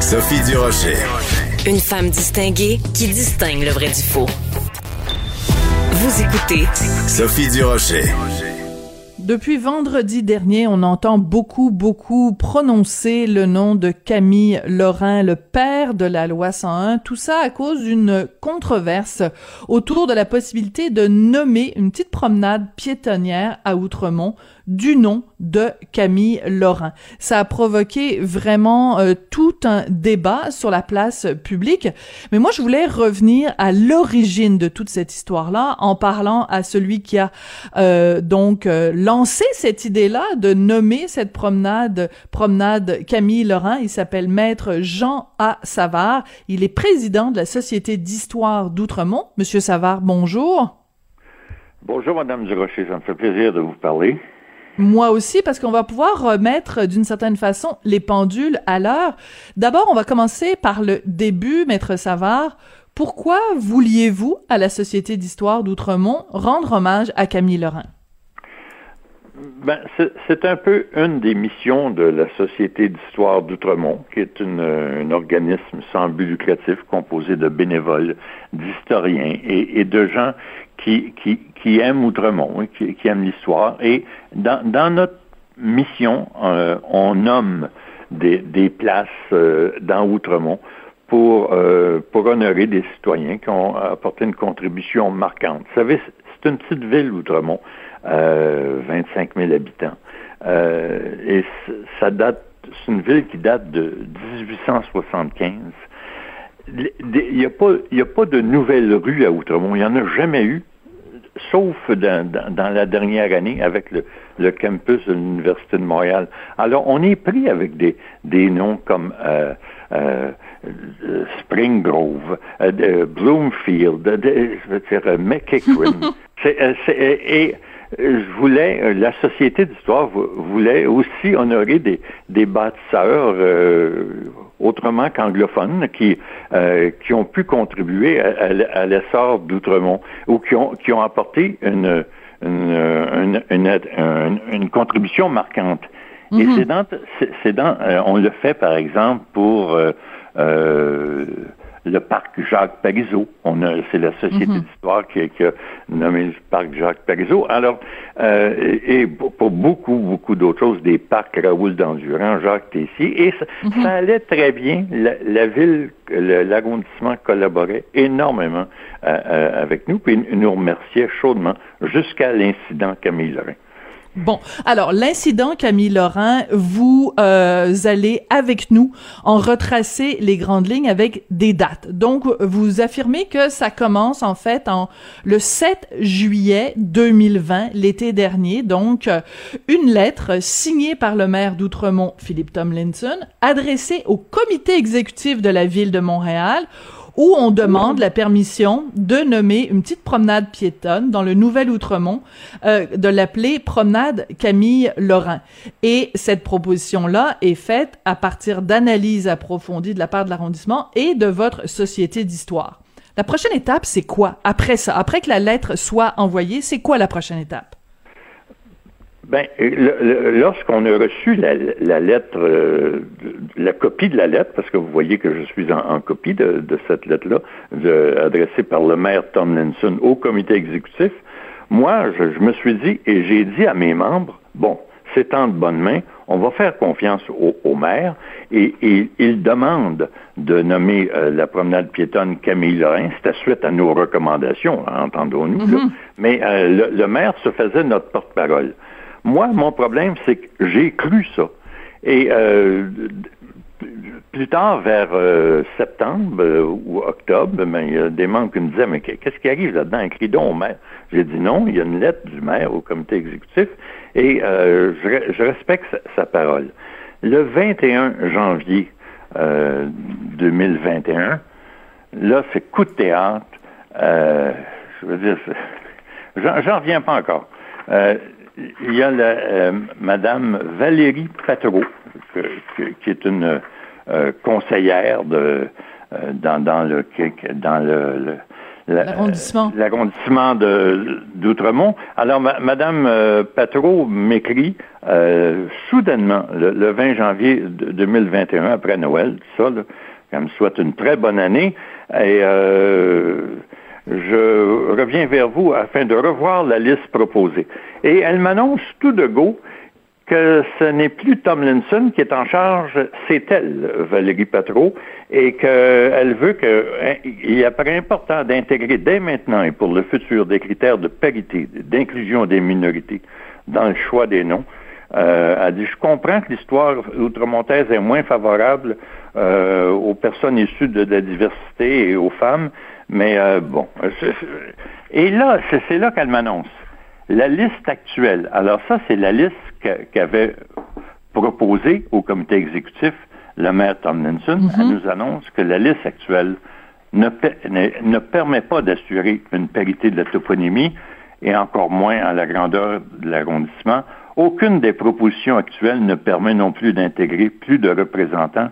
Sophie Durocher. Une femme distinguée qui distingue le vrai du faux. Vous écoutez Sophie Durocher. Depuis vendredi dernier, on entend beaucoup, beaucoup prononcer le nom de Camille Lorrain, le père de la loi 101. Tout ça à cause d'une controverse autour de la possibilité de nommer une petite promenade piétonnière à Outremont du nom de Camille Laurent. Ça a provoqué vraiment euh, tout un débat sur la place publique. Mais moi, je voulais revenir à l'origine de toute cette histoire-là en parlant à celui qui a euh, donc euh, lancé cette idée-là de nommer cette promenade promenade Camille Laurent. Il s'appelle Maître Jean A. Savard. Il est président de la Société d'histoire d'Outremont. Monsieur Savard, bonjour. Bonjour, Madame Durocher. Ça me fait plaisir de vous parler. Moi aussi, parce qu'on va pouvoir remettre d'une certaine façon les pendules à l'heure. D'abord, on va commencer par le début, Maître Savard. Pourquoi vouliez-vous, à la Société d'histoire d'Outremont, rendre hommage à Camille Lorrain? Ben, c'est un peu une des missions de la Société d'histoire d'Outremont, qui est une, un organisme sans but lucratif composé de bénévoles, d'historiens et, et, de gens qui, qui, qui aiment Outremont, hein, qui, qui aiment l'histoire. Et dans, notre mission, euh, on nomme des, places euh, dans Outremont pour, euh, pour honorer des citoyens qui ont apporté une contribution marquante. Vous savez, c'est une petite ville, Outremont, 25 000 habitants. et ça date, c'est une ville qui date de 1875 il n'y a, a pas de nouvelles rues à Outremont. Il n'y en a jamais eu, sauf dans, dans, la dernière année avec le, le campus de l'Université de Montréal. Alors, on est pris avec des, des noms comme euh, euh, Spring Grove, euh, Bloomfield, je veux dire, McEachran. et je voulais, la Société d'histoire voulait aussi honorer des, des bâtisseurs autrement qu'anglophones, qui, euh, qui ont pu contribuer à, l'essor d'Outremont ou qui ont, qui ont apporté une, une, une, une, contribution marquante. Et mhm. c'est dans, euh, on le fait par exemple pour euh, euh le parc Jacques Parizeau. On a, c'est la Société mhm. d'histoire qui, qui, a nommé le parc Jacques Parizeau. Alors, euh, et, pour beaucoup, beaucoup d'autres choses, des parcs Raoul d'Endurant, Jacques Tessier, et ça, mhm. allait très bien. La, ville, l'arrondissement collaborait énormément euh, euh, avec nous, puis nous remerciait chaudement jusqu'à l'incident Camille Lorrain. Bon, alors l'incident Camille Laurent, vous euh, allez avec nous en retracer les grandes lignes avec des dates. Donc vous affirmez que ça commence en fait en le 7 juillet 2020, l'été dernier. Donc une lettre signée par le maire d'Outremont, Philippe Tomlinson, adressée au comité exécutif de la ville de Montréal où on demande la permission de nommer une petite promenade piétonne dans le Nouvel Outremont, euh, de l'appeler promenade Camille Laurent. Et cette proposition-là est faite à partir d'analyses approfondies de la part de l'arrondissement et de votre société d'histoire. La prochaine étape, c'est quoi après ça? Après que la lettre soit envoyée, c'est quoi la prochaine étape? Ben, lorsqu'on a reçu la, lettre, euh, la copie de la lettre, parce que vous voyez que je suis en, copie de, cette lettre-là, adressée par le maire Tomlinson au comité exécutif, moi, je, me suis dit, et j'ai dit à mes membres, bon, c'est en de bonne main, on va faire confiance au, maire, et, il demande de nommer euh, la promenade piétonne Camille Lorrain, c'était suite à nos recommandations, entendons-nous, mm-hmm. mais euh, le maire se faisait notre porte-parole. Moi, mon problème, c'est que j'ai cru ça. Et euh, plus tard, vers euh, septembre euh, ou octobre, ben, il y a des membres qui me disaient, mais qu'est-ce qui arrive là-dedans? Écrit donc au maire. J'ai dit non, il y a une lettre du maire au comité exécutif et je, respecte sa, parole. Le 21 janvier, 2021. Là, c'est coup de théâtre. je veux dire, j'en reviens pas encore. il y a la, Madame Valérie Patreau, qui est une conseillère de, dans, dans, le, dans le L'arrondissement. L'arrondissement d'Outremont. Alors, Madame euh, m'écrit euh, soudainement, le, 20 janvier 2021, après Noël, tout ça, qu'elle me souhaite une très bonne année. Et euh, je reviens vers vous afin de revoir la liste proposée. Et elle m'annonce tout de go que ce n'est plus Tomlinson qui est en charge, c'est elle, Valérie Patreau, et qu'elle veut qu'il apparaît important d'intégrer dès maintenant et pour le futur des critères de parité, d'inclusion des minorités dans le choix des noms. Euh, elle dit, je comprends que l'histoire outre-montaise est moins favorable euh, aux personnes issues de, la diversité et aux femmes, mais euh, bon. Et là, c'est là qu'elle m'annonce. La liste actuelle, alors ça, c'est la liste qu'avait proposée au comité exécutif le maire Tomlinson. Elle mhm. nous annonce que la liste actuelle ne, ne, permet pas d'assurer une parité de la toponymie et encore moins à la grandeur de l'arrondissement. Aucune des propositions actuelles ne permet non plus d'intégrer plus de représentants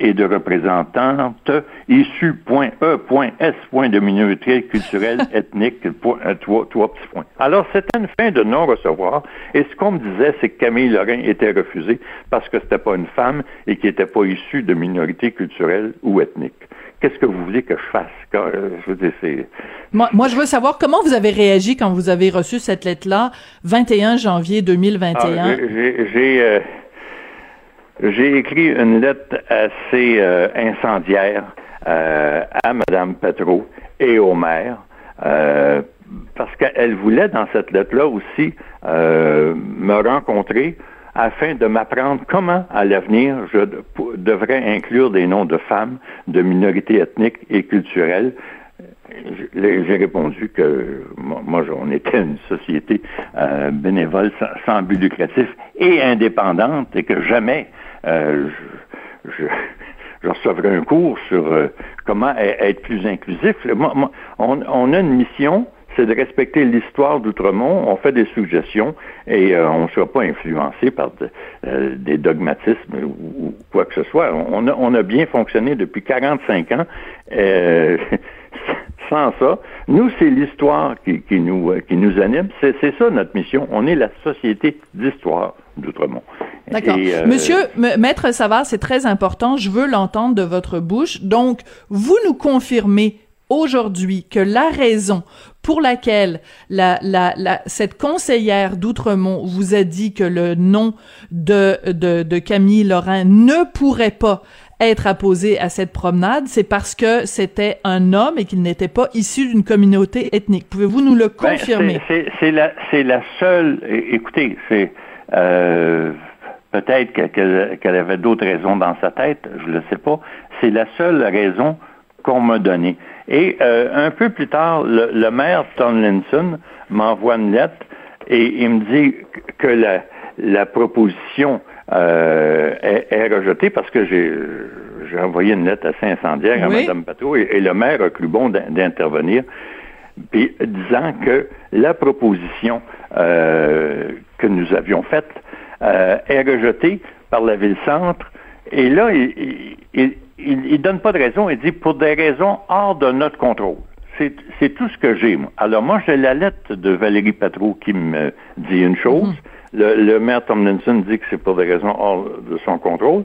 et de représentantes issus, point E, point S, point de minorité culturelle, ethnique, point, euh, trois, petits points. Alors, c'était une fin de non-recevoir, et ce qu'on me disait, c'est que Camille Lorrain était refusée parce que c'était pas une femme et qui n'était pas issue de minorité culturelle ou ethnique. Qu'est-ce que vous voulez que je fasse? Euh, je veux moi, moi, je veux savoir comment vous avez réagi quand vous avez reçu cette lettre-là, 21 janvier 2021. Ah, j'ai, euh, j'ai écrit une lettre assez euh, incendiaire euh, à Mme Petro et au maire, euh, parce qu'elle voulait dans cette lettre-là aussi me rencontrer afin de m'apprendre comment, à l'avenir, je devrais inclure des noms de femmes, de minorités ethniques et culturelles. J'ai répondu que moi, on était une société bénévole sans, but lucratif et indépendante et que jamais euh, je, je, recevrai un cours sur euh, comment e-, être plus inclusif. on, a une mission, c'est de respecter l'histoire d'Outremont. On fait des suggestions et euh, on ne sera pas influencé par des dogmatismes ou, quoi que ce soit. On a, on a bien fonctionné depuis 45 ans. sans ça, nous, c'est l'histoire qui, qui, nous, qui nous anime. C'est ça notre mission. On est la société d'histoire d'Outremont. D'accord. Euh, Monsieur Maître Savard, c'est très important. Je veux l'entendre de votre bouche. Donc, vous nous confirmez aujourd'hui que la raison pour laquelle la, la, la, cette conseillère d'Outremont vous a dit que le nom de, de, de Camille Lorrain ne pourrait pas être apposé à cette promenade, c'est parce que c'était un homme et qu'il n'était pas issu d'une communauté ethnique. Pouvez-vous nous le ben, confirmer? c'est la, la seule. Écoutez, c'est euh, Peut-être qu'elle avait d'autres raisons dans sa tête, je ne le sais pas. C'est la seule raison qu'on m'a donnée. Et euh, un peu plus tard, le, maire Tomlinson m'envoie une lettre et il me dit que la, proposition euh, est, rejetée parce que j'ai envoyé une lettre assez incendiaire à Mme Pateau et, le maire a cru bon d'intervenir, puis disant que la proposition euh, que nous avions faite euh, est rejeté par la ville-centre. Et là, il, il, donne pas de raison. Il dit pour des raisons hors de notre contrôle. C'est tout ce que j'ai. Alors moi, j'ai la lettre de Valérie Patreau qui me dit une chose. Mm-hmm. le, maire Tomlinson dit que c'est pour des raisons hors de son contrôle.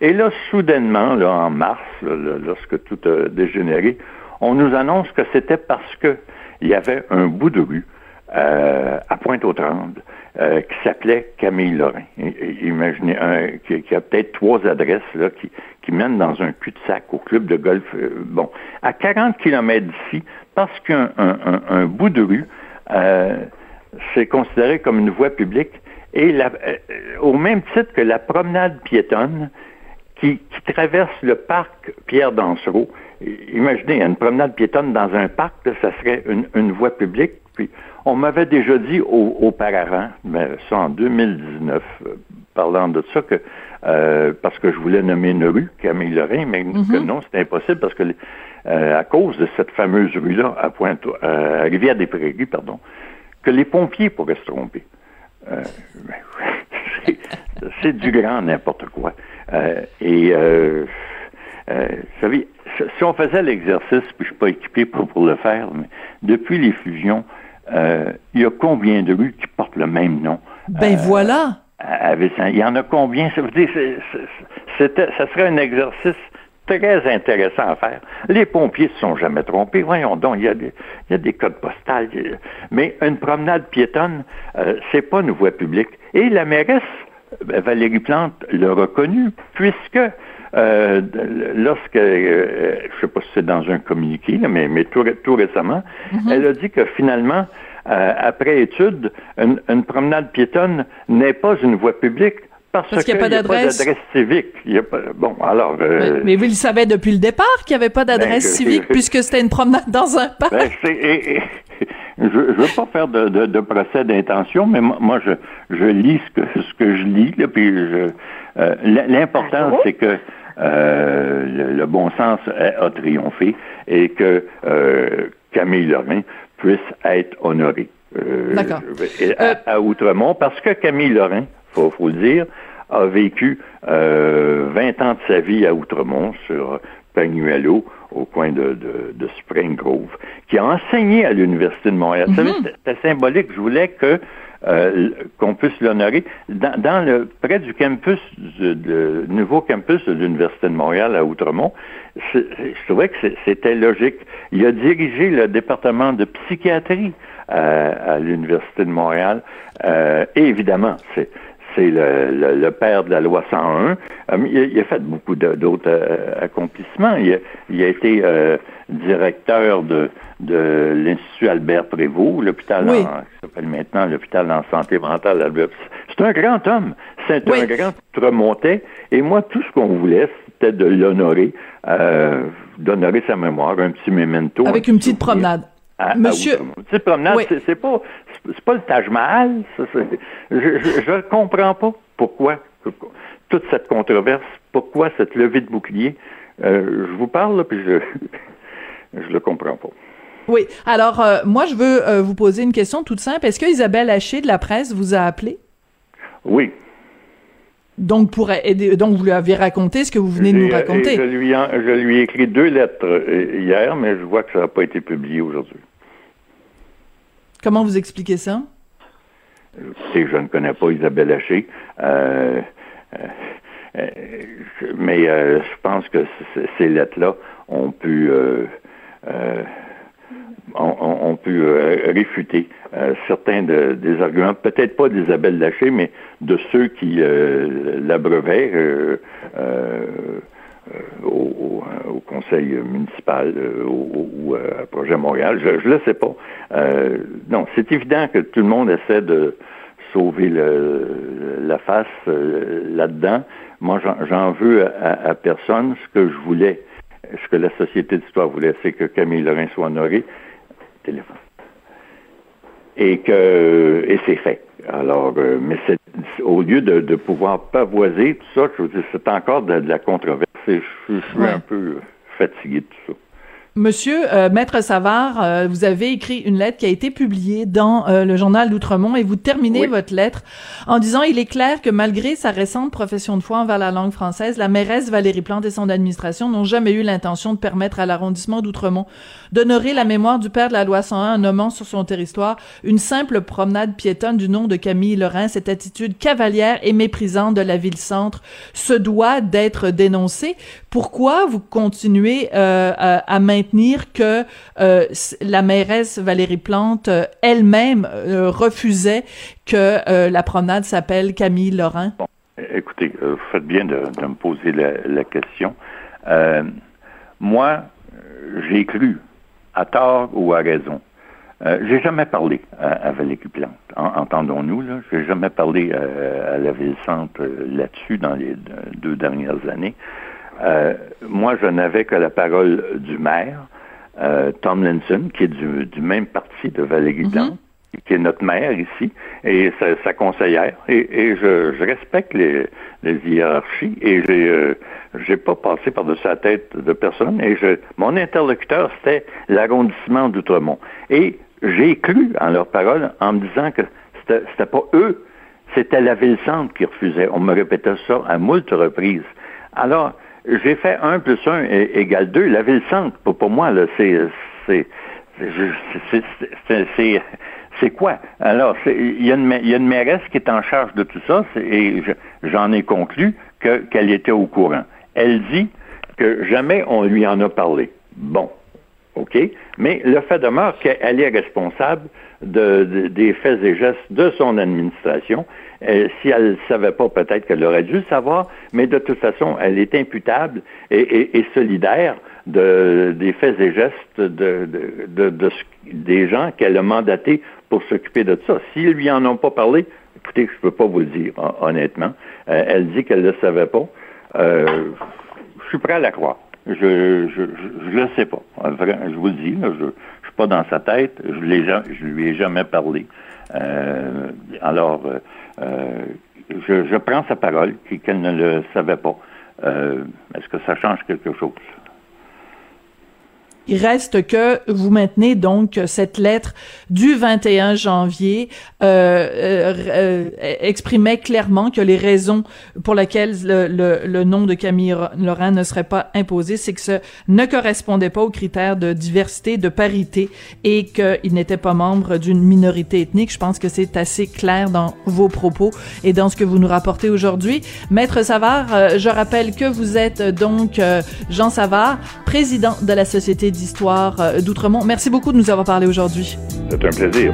Et là, soudainement, là, en mars, lorsque tout a dégénéré, on nous annonce que c'était parce que il y avait un bout de rue euh, à Pointe-aux-Trembles euh, qui s'appelait Camille Lorrain. Imaginez, qui, a peut-être trois adresses là, qui, mènent dans un cul-de-sac au club de golf. Euh, bon, à 40 kilomètres d'ici, parce qu'un un, bout de rue, c'est considéré comme une voie publique, et la, au même titre que la promenade piétonne qui, traverse le parc Pierre Dansereau. Imaginez, une promenade piétonne dans un parc, ça serait une voie publique. Puis on m'avait déjà dit auparavant, mais ça en 2019, parlant de ça que euh, parce que je voulais nommer une rue, Camille Lorrain, mais que Mhm. non, c'était impossible parce que euh, à cause de cette fameuse rue-là, à Pointe, à Rivière-des-Prairies, pardon, que les pompiers pourraient se tromper. Euh, c'est- du grand n'importe quoi. Euh, et euh, euh, vous savez, si- si on faisait l'exercice, puis je suis pas équipé pour, pour le faire, mais depuis les fusions, euh, il y a combien de rues qui portent le même nom? Ben voilà. à Vincent. Il y en a combien? Ça veut dire, ça serait un exercice très intéressant à faire. Les pompiers ne se sont jamais trompés. Voyons donc, il y a des, il y a des codes postales. Mais une promenade piétonne, euh, c'est pas une voie publique. Et la mairesse, euh, Valérie Plante, l'a reconnu, puisque euh, lorsque, euh, je sais pas si c'est dans un communiqué, là, mais, mais tout, ré- tout récemment, elle a dit que finalement, euh, après étude, une, une promenade piétonne n'est pas une voie publique parce, Parce qu'il y a pas qu'il d'adresse. civique. Il y a pas- bon, alors... euh, Mais, mais vous le savez depuis le départ qu'il n'y avait pas d'adresse Ben, je- civique puisque c'était une promenade dans un parc. Ben, c'est- et- et- je ne veux pas faire de, de- de procès d'intention, mais moi, moi, je, je lis ce que, ce que je lis, là, puis je, euh, l'important, c'est que euh, le, le bon sens a, a triomphé et que euh, Camille Lorrain puisse être honorée. Euh, à, Euh, à Outremont, parce que Camille Lorrain, faut, faut le dire, a vécu euh, 20 ans de sa vie à Outremont, sur Pagnuelo, au coin de, de, de Spring Grove, qui a enseigné à l'Université de Montréal. Savez, c'était- symbolique. Je voulais que euh, qu'on puisse l'honorer dans, dans le près du campus, du de- nouveau campus de l'Université de Montréal à Outremont. Je trouvais que c'était logique. Il a dirigé le département de psychiatrie à, à l'Université de Montréal. Euh, et évidemment, c'est c'est le, le- le père de la loi 101. Euh, il, a, il a fait beaucoup d'autres euh, accomplissements. Il a, il a été euh, directeur de, de l'Institut Albert Prévost, l'hôpital Oui. qui s'appelle maintenant l'hôpital en santé mentale Albert. C'est un grand homme. C'est Oui. un grand remontait. Et moi, tout ce qu'on voulait, c'était de l'honorer, euh, d'honorer sa mémoire, un petit memento. Avec un une petit petite souvenir promenade. À- Monsieur- promenade, Oui. c'est- pas, c'est- c'est pas le Taj Mahal. ça, je, je, je comprends pas pourquoi? Toute cette controverse, pourquoi cette levée de bouclier? Euh, je vous parle, là, puis je, je le comprends pas. Oui. Alors, euh, moi, je veux euh, vous poser une question toute simple. Est-ce que Isabelle Haché de la presse vous a appelé? Oui. Donc, pour aider, donc vous lui avez raconté ce que vous venez de nous raconter? Je lui, en- je lui ai écrit deux lettres hier, mais je vois que ça n'a pas été publié aujourd'hui. Comment vous expliquez ça? Je ne connais pas Isabelle Haché, euh, euh, euh, mais je pense que ces lettres-là ont pu, ont, réfuter certains de- des arguments, peut-être pas d'Isabelle Haché, mais de ceux qui l'abreuvaient au, au- au conseil municipal euh, ou euh, à Projet Montréal. Je ne le sais pas. Euh, non, c'est évident que tout le monde essaie de sauver la face euh, là-dedans. Moi, j'en- veux à, personne. Ce que je voulais, ce que la Société d'histoire voulait, c'est que Camille Lorrain soit honoré. Téléphone. Et que et c'est fait. Alors, euh, mais c'est au lieu de, de pouvoir pavoiser tout ça, je veux dire, c'est encore de, de la controverse. Et Je, je suis Ouais. un peu euh, fatigué de tout ça. Monsieur euh, Maître Savard, euh, vous avez écrit une lettre qui a été publiée dans euh, le journal d'Outremont et vous terminez Oui. votre lettre en disant il est clair que malgré sa récente profession de foi envers la langue française, la mairesse Valérie Plante et son administration n'ont jamais eu l'intention de permettre à l'arrondissement d'Outremont d'honorer la mémoire du père de la loi 101 en nommant sur son territoire une simple promenade piétonne du nom de Camille Lorrain. Cette attitude cavalière et méprisante de la ville-centre se doit d'être dénoncée. Pourquoi vous continuez euh, à, à maintenir que euh, la mairesse Valérie Plante euh, elle-même euh, refusait que euh, la promenade s'appelle Camille Lorrain? Écoutez, vous faites bien de, me poser la, question. Moi, j'ai cru, à tort ou à raison. J'ai jamais parlé à, Valérie Plante. En- Entendons-nous, là. J'ai jamais parlé à, la ville-centre là-dessus dans les deux dernières années. Euh, moi, je n'avais que la parole du maire, euh, Tom Linson, qui est du, du même parti de Valérie. Plante, qui est notre maire ici, et sa, conseillère, et, je, respecte les, hiérarchies, et j'ai euh, j'ai pas passé par-dessus la tête de personne, et je, mon interlocuteur, c'était l'arrondissement d'Outremont. Et j'ai cru en leurs paroles en me disant que c'était pas eux, c'était la ville-centre qui refusait. On me répétait ça à moult reprises. Alors, j'ai fait 1 plus 1 égale 2. La ville-centre, pour, pour moi, c'est c'est quoi? Alors, il y, a une mairesse qui est en charge de tout ça, et j'en ai conclu qu'elle était au courant. Elle dit que jamais on lui en a parlé. Bon, OK? Mais le fait demeure qu'elle est responsable de, des faits et gestes de son administration. Si elle ne savait pas, peut-être qu'elle aurait dû le savoir, mais de toute façon, elle est imputable et, solidaire de, des faits et gestes de, des gens qu'elle a mandatés pour s'occuper de ça. S'ils lui en ont pas parlé, écoutez, je ne peux pas vous le dire, honnêtement. Euh, elle dit qu'elle ne le savait pas. Euh, je suis prêt à la croire. Je je, le sais pas. Je vous le dis, je ne pas dans sa tête. Je ne lui ai jamais parlé. Euh, alors, je, je, prends sa parole qu'elle ne le savait pas. Est-ce que ça change quelque chose? Il reste que vous maintenez donc cette lettre du 21 janvier euh, euh, euh, exprimait clairement que les raisons pour lesquelles le, le, nom de Camille Laurent ne serait pas imposé, c'est que ce ne correspondait pas aux critères de diversité, de parité et qu'il n'était pas membre d'une minorité ethnique. Je pense que c'est assez clair dans vos propos et dans ce que vous nous rapportez aujourd'hui. Maître Savard, je rappelle que vous êtes donc Jean Savard, président de la Société d'histoire euh, d'Outremont. Merci beaucoup de nous avoir parlé aujourd'hui. C'est un plaisir.